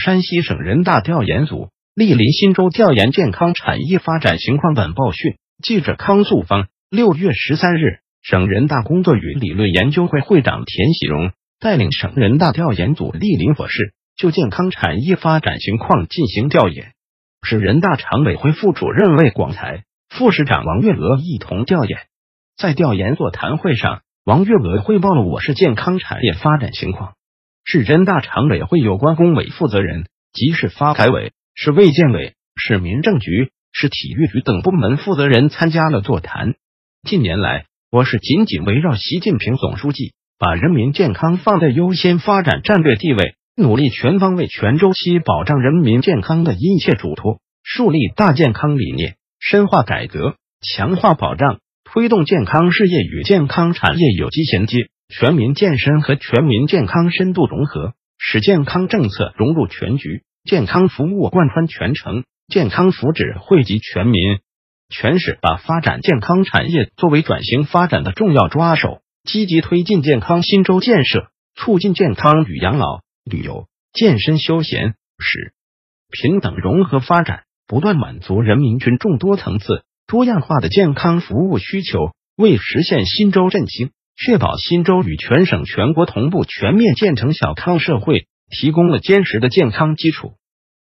山西省人大调研组莅临忻州调研健康产业发展情况晚报讯。记者康素芳，六月十三日，省人大工作与理论研究会会长田喜荣带领省人大调研组莅临我市，就健康产业发展情况进行调研。市人大常委会副主任魏广才、副市长王月娥一同调研。在调研座谈会上，王月娥汇报了我市健康产业发展情况。市人大常委会有关工委负责人，即市发改委、市卫健委、市民政局、市体育局等部门负责人参加了座谈。近年来，我市紧紧围绕习近平总书记把人民健康放在优先发展战略地位，努力全方位、全周期保障人民健康的一切嘱托，树立大健康理念，深化改革，强化保障，推动健康事业与健康产业有机衔接。全民健身和全民健康深度融合，使健康政策融入全局，健康服务贯穿全程，健康福祉惠及全民。全市把发展健康产业作为转型发展的重要抓手，积极推进健康新州建设，促进健康与养老、旅游、健身休闲、使平等融合发展，不断满足人民群众多层次、多样化的健康服务需求，为实现新州振兴。确保新州与全省全国同步全面建成小康社会，提供了坚实的健康基础。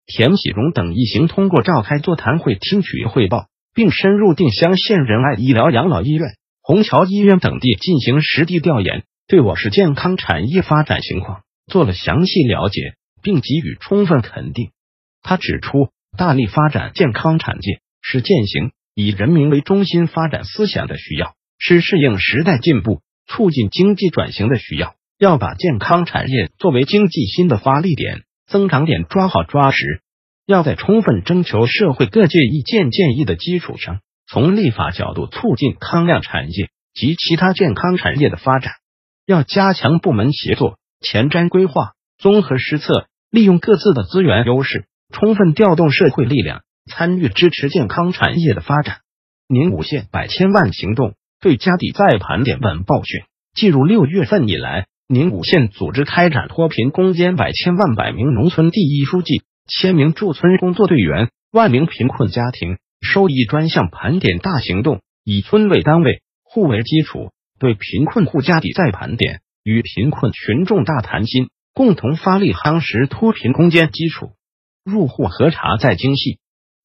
田喜荣等一行通过召开座谈会，听取汇报，并深入定襄县仁爱医疗养老医院、虹桥医院等地进行实地调研，对我市健康产业发展情况做了详细了解，并给予充分肯定。他指出，大力发展健康产业是践行以人民为中心发展思想的需要，是适应时代进步。促进经济转型的需要，要把健康产业作为经济新的发力点、增长点抓好抓实。要在充分征求社会各界意见建议的基础上，从立法角度促进康亮产业及其他健康产业的发展。要加强部门协作、前瞻规划、综合施策，利用各自的资源优势，充分调动社会力量，参与支持健康产业的发展。宁武县百千万行动。对家底再盘点晚报讯，进入六月份以来，宁武县组织开展脱贫攻坚百千万百名农村第一书记、千名驻村工作队员、万名贫困家庭收益专项盘点大行动，以村为单位、户为基础，对贫困户家底再盘点，与贫困群众大谈心，共同发力夯实脱贫攻坚基础。入户核查再精细，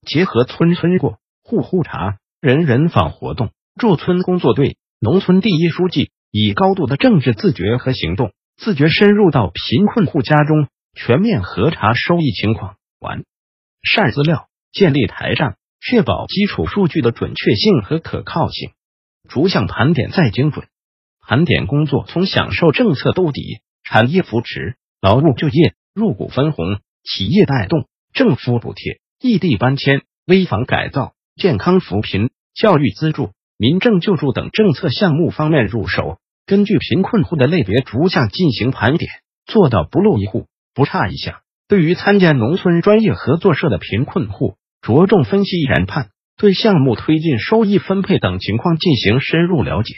结合村村过、户户查、人人访活动。驻村工作队、农村第一书记以高度的政治自觉和行动自觉，深入到贫困户家中，全面核查收益情况，完善资料，建立台账，确保基础数据的准确性和可靠性，逐项盘点再精准。盘点工作从享受政策兜底、产业扶持、劳务就业、入股分红、企业带动、政府补贴、异地搬迁、危房改造、健康扶贫、教育资助。民政救助等政策项目方面入手，根据贫困户的类别逐项进行盘点，做到不漏一户、不差一项。对于参加农村专业合作社的贫困户，着重分析研判，对项目推进、收益分配等情况进行深入了解。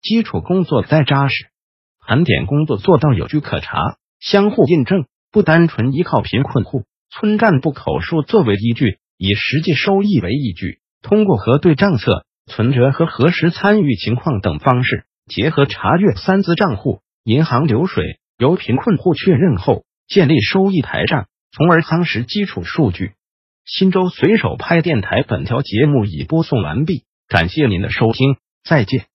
基础工作再扎实，盘点工作做到有据可查、相互印证，不单纯依靠贫困户、村干部口述作为依据，以实际收益为依据，通过核对账册。存折和核实参与情况等方式，结合查阅三资账户、银行流水，由贫困户确认后，建立收益台账，从而夯实基础数据。新州随手拍电台本条节目已播送完毕，感谢您的收听，再见。